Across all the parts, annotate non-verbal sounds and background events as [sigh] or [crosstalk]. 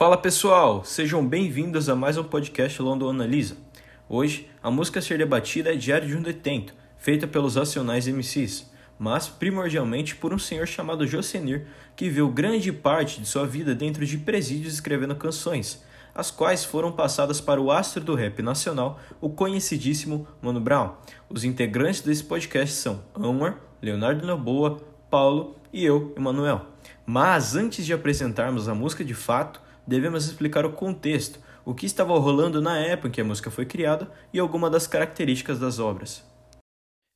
Fala pessoal, sejam bem-vindos a mais um podcast London Analisa. Hoje, a música a ser debatida é Diário de um Detento, feita pelos Racionais MCs, mas primordialmente por um senhor chamado Josenir, que viveu grande parte de sua vida dentro de presídios escrevendo canções, as quais foram passadas para o astro do rap nacional, o conhecidíssimo Mano Brown. Os integrantes desse podcast são Anwar, Leonardo Noboa, Paulo e eu, Emanuel. Mas antes de apresentarmos a música de fato, devemos explicar o contexto, o que estava rolando na época em que a música foi criada e algumas das características das obras.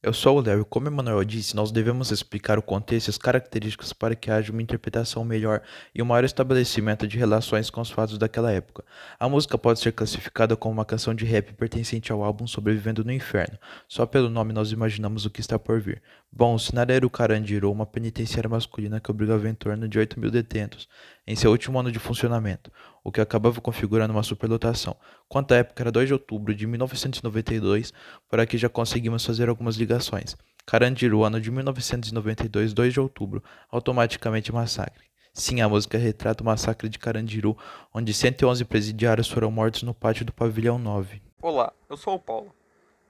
Eu sou o Léo como Emanuel disse, nós devemos explicar o contexto e as características para que haja uma interpretação melhor e um maior estabelecimento de relações com os fatos daquela época. A música pode ser classificada como uma canção de rap pertencente ao álbum Sobrevivendo no Inferno. Só pelo nome nós imaginamos o que está por vir. Bom, o cenário era o Carandiru, uma penitenciária masculina que obrigava em torno de 8 mil detentos em seu último ano de funcionamento, o que acabava configurando uma superlotação. Quanto à época, era 2 de outubro de 1992, por aqui já conseguimos fazer algumas ligações. Carandiru, ano de 1992, 2 de outubro, automaticamente massacre. Sim, a música retrata o massacre de Carandiru, onde 111 presidiários foram mortos no pátio do pavilhão 9. Olá, eu sou o Paulo.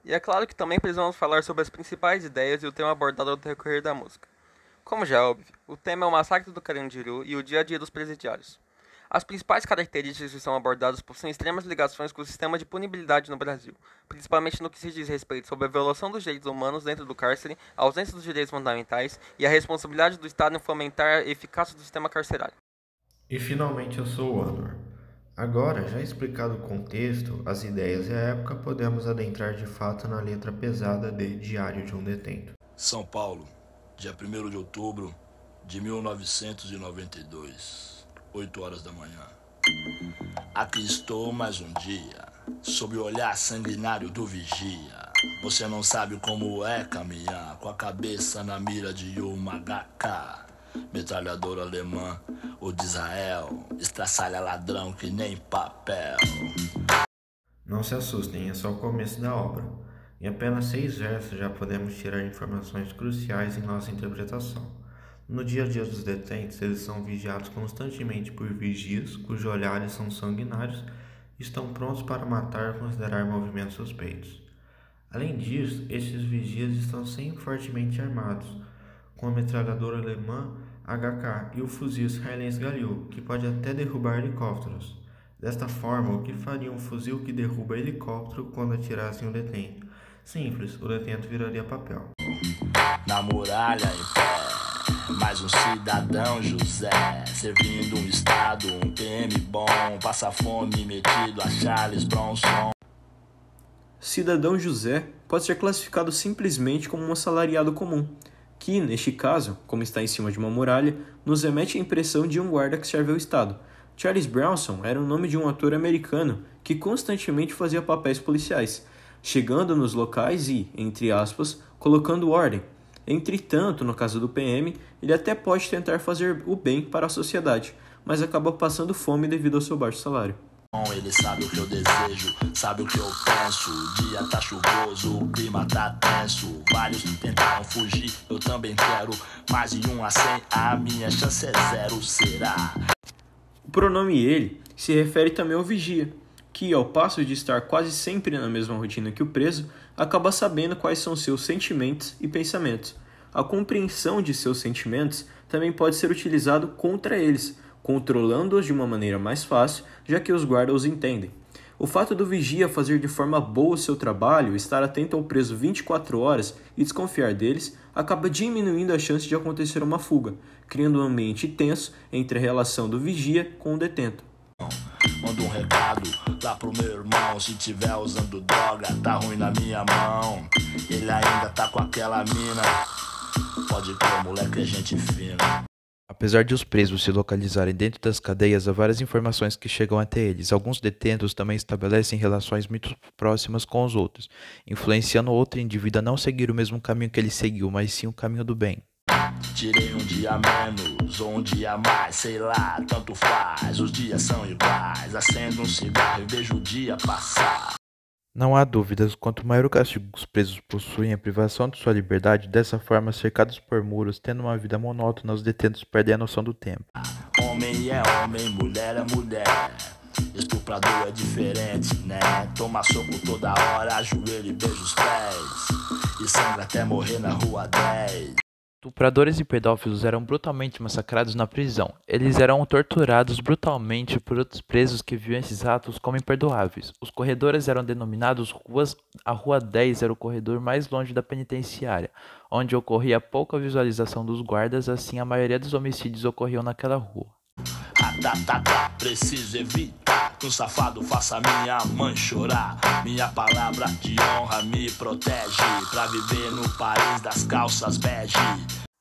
E é claro que também precisamos falar sobre as principais ideias e o tema abordado no decorrer da música. Como já é óbvio, o tema é o massacre do Carandiru e o dia a dia dos presidiários. As principais características que são abordadas possuem extremas ligações com o sistema de punibilidade no Brasil, principalmente no que se diz respeito sobre a violação dos direitos humanos dentro do cárcere, a ausência dos direitos fundamentais e a responsabilidade do Estado em fomentar a eficácia do sistema carcerário. E finalmente eu sou o Anor. Agora, já explicado o contexto, as ideias e a época, podemos adentrar de fato na letra pesada de Diário de um Detento. São Paulo, dia 1 de outubro de 1992, 8 horas da manhã. Aqui estou mais um dia, sob o olhar sanguinário do vigia. Você não sabe como é caminhar com a cabeça na mira de uma HK. Metralhadora alemã ou de Israel, estraçalha ladrão que nem papel. Não se assustem, é só o começo da obra. Em apenas seis versos já podemos tirar informações cruciais em nossa interpretação. No dia a dia dos detentos, eles são vigiados constantemente por vigias, cujos olhares são sanguinários e estão prontos para matar ou considerar movimentos suspeitos. Além disso, estes vigias estão sempre fortemente armados, com a metralhadora alemã HK e o fuzil israelense Galil, que pode até derrubar helicópteros. Desta forma, o que faria um fuzil que derruba helicóptero quando atirasse em um detento? Simples, o detento viraria papel. Na muralha mais um cidadão José, servindo um estado, um PM bom, passa fome metido a Charles Bronson. Cidadão José pode ser classificado simplesmente como um assalariado comum, que, neste caso, como está em cima de uma muralha, nos remete a impressão de um guarda que serve ao Estado. Charles Bronson era o nome de um ator americano que constantemente fazia papéis policiais, chegando nos locais e, entre aspas, colocando ordem. Entretanto, no caso do PM, ele até pode tentar fazer o bem para a sociedade, mas acaba passando fome devido ao seu baixo salário. Ele sabe o que eu desejo, sabe o que eu penso. O dia tá chuvoso, o clima tá tenso. Vários tentaram fugir, eu também quero. Mais de um a cem, a minha chance é zero, será? O pronome ele se refere também ao vigia, que, ao passo de estar quase sempre na mesma rotina que o preso, acaba sabendo quais são seus sentimentos e pensamentos. A compreensão de seus sentimentos também pode ser utilizado contra eles, controlando-os de uma maneira mais fácil, já que os guardas os entendem. O fato do vigia fazer de forma boa o seu trabalho, estar atento ao preso 24 horas e desconfiar deles, acaba diminuindo a chance de acontecer uma fuga, criando um ambiente tenso entre a relação do vigia com o detento. Manda um recado lá pro meu irmão. Se tiver usando droga, tá ruim na minha mão. Ele ainda tá com aquela mina. Pode crer, moleque, é gente fina. Apesar de os presos se localizarem dentro das cadeias, há várias informações que chegam até eles. Alguns detentos também estabelecem relações muito próximas com os outros, influenciando outro indivíduo a não seguir o mesmo caminho que ele seguiu, mas sim o caminho do bem. Tirei um dia menos ou um dia mais, sei lá, tanto faz. Os dias são iguais. Acendo um cigarro e vejo o dia passar. Não há dúvidas, quanto maior o castigo que os presos possuem, a privação de sua liberdade, dessa forma, cercados por muros, tendo uma vida monótona, os detentos perdem a noção do tempo. Homem é homem, mulher é mulher. Estuprador é diferente, né? Toma soco toda hora, ajoelha e beija os pés. E sangra até morrer na rua 10. Estupradores e pedófilos eram brutalmente massacrados na prisão. Eles eram torturados brutalmente por outros presos que viam esses atos como imperdoáveis. Os corredores eram denominados ruas. A Rua 10 era o corredor mais longe da penitenciária, onde ocorria pouca visualização dos guardas, assim a maioria dos homicídios ocorriam naquela rua. Ratatata, preciso evitar que um safado faça minha mãe chorar. Minha palavra de honra me protege pra viver no país das calças bege.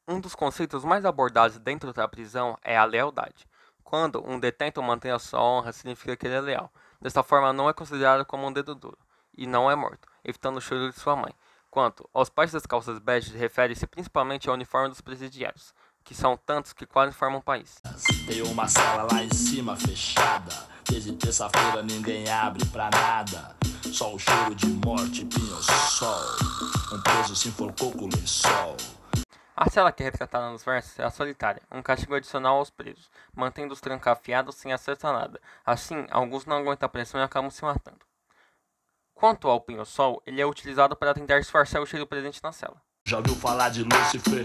Um dos conceitos mais abordados dentro da prisão é a lealdade. Quando um detento mantém a sua honra, significa que ele é leal. Desta forma, não é considerado como um dedo duro e não é morto, evitando o choro de sua mãe. Quanto aos pais das calças bege, refere-se principalmente ao uniforme dos presidiários que são tantos que quase formam um país. Tem uma sala lá em cima fechada. Desde terça-feira ninguém abre pra nada. Só o cheiro de morte, pinho-sol. Um preso se enforcou com o lençol. A cela que é retratada nos versos é a solitária, um castigo adicional aos presos, mantendo os trancafiados sem acesso a nada. Assim, alguns não aguentam a pressão e acabam se matando. Quanto ao pinho-sol, ele é utilizado para tentar disfarçar o cheiro presente na cela. Já ouviu falar de Lúcifer?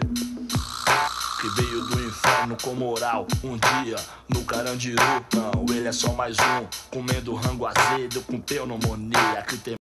que veio do inferno com moral. Um dia no Carandiru, não, ele é só mais um, comendo rango azedo com pneumonia que tem.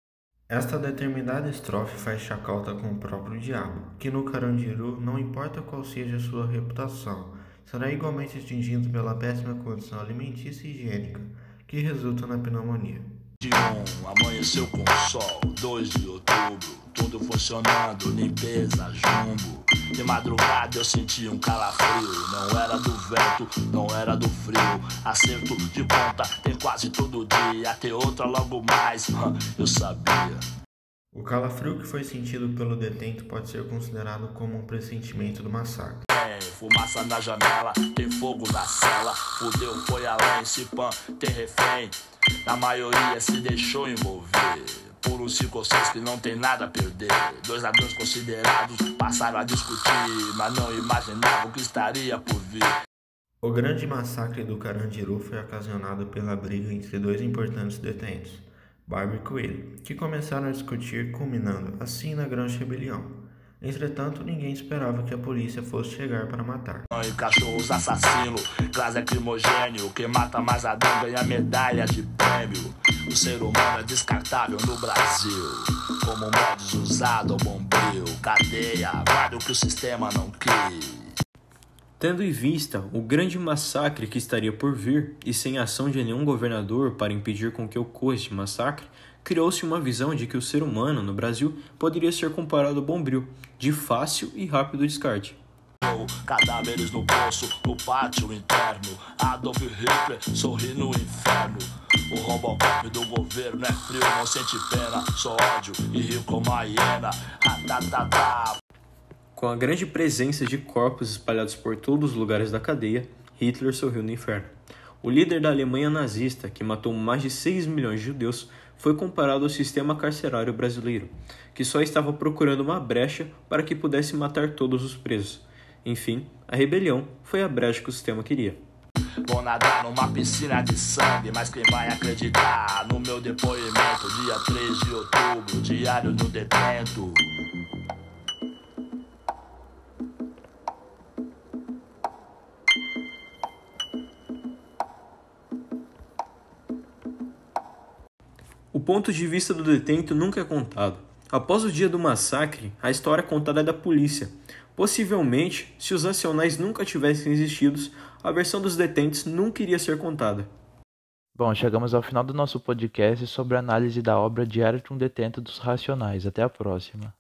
Esta determinada estrofe faz chacota com o próprio diabo, que no Carandiru, não importa qual seja sua reputação, será igualmente extinguido pela péssima condição alimentícia e higiênica, que resulta na pneumonia. De um, amanheceu com sol, 2 de outubro, tudo funcionando, limpeza, jumbo. De madrugada eu senti um calafrio, não era do vento, não era do frio. Acerto de ponta tem quase todo dia, tem outra logo mais, [laughs] eu sabia. O calafrio que foi sentido pelo detento pode ser considerado como um pressentimento do massacre. Tem fumaça na janela, tem fogo na cela, fudeu, foi além, se pan, tem refém. A maioria se deixou envolver por ou seis que não tem nada a perder. Dois ladrões considerados passaram a discutir, mas não imaginavam que estaria por vir. O grande massacre do Carandiru foi ocasionado pela briga entre dois importantes detentos, Barbie e Coelho, que começaram a discutir, culminando assim na grande rebelião. Entretanto, ninguém esperava que a polícia fosse chegar para matar. Cachorros assassino, classe crimogênio, quem mata mais Adão ganha medalha de prêmio. O ser humano é descartável no Brasil, como modos usado ao bombril, cadeia, guarda o que o sistema não quis. Tendo em vista o grande massacre que estaria por vir e sem ação de nenhum governador para impedir com que ocorra este massacre, criou-se uma visão de que o ser humano no Brasil poderia ser comparado ao bombril, de fácil e rápido descarte. Cadáveres no poço, no pátio interno. Adolf Hitler sorri no inferno. O Robocop do governo é frio, não sente pena, só ódio e rio como a hiena. Ah, com a grande presença de corpos espalhados por todos os lugares da cadeia, Hitler sorriu no inferno. O líder da Alemanha nazista, que matou mais de 6 milhões de judeus, foi comparado ao sistema carcerário brasileiro, que só estava procurando uma brecha para que pudesse matar todos os presos. Enfim, a rebelião foi a brecha que o sistema queria. Vou nadar numa piscina de sangue, mas quem vai acreditar no meu depoimento? Dia 3 de outubro, diário no detento. Ponto de vista do detento nunca é contado. Após o dia do massacre, a história contada é da polícia. Possivelmente, se os nacionais nunca tivessem existido, a versão dos detentos nunca iria ser contada. Bom, chegamos ao final do nosso podcast sobre a análise da obra Diário de um Detento dos Racionais. Até a próxima.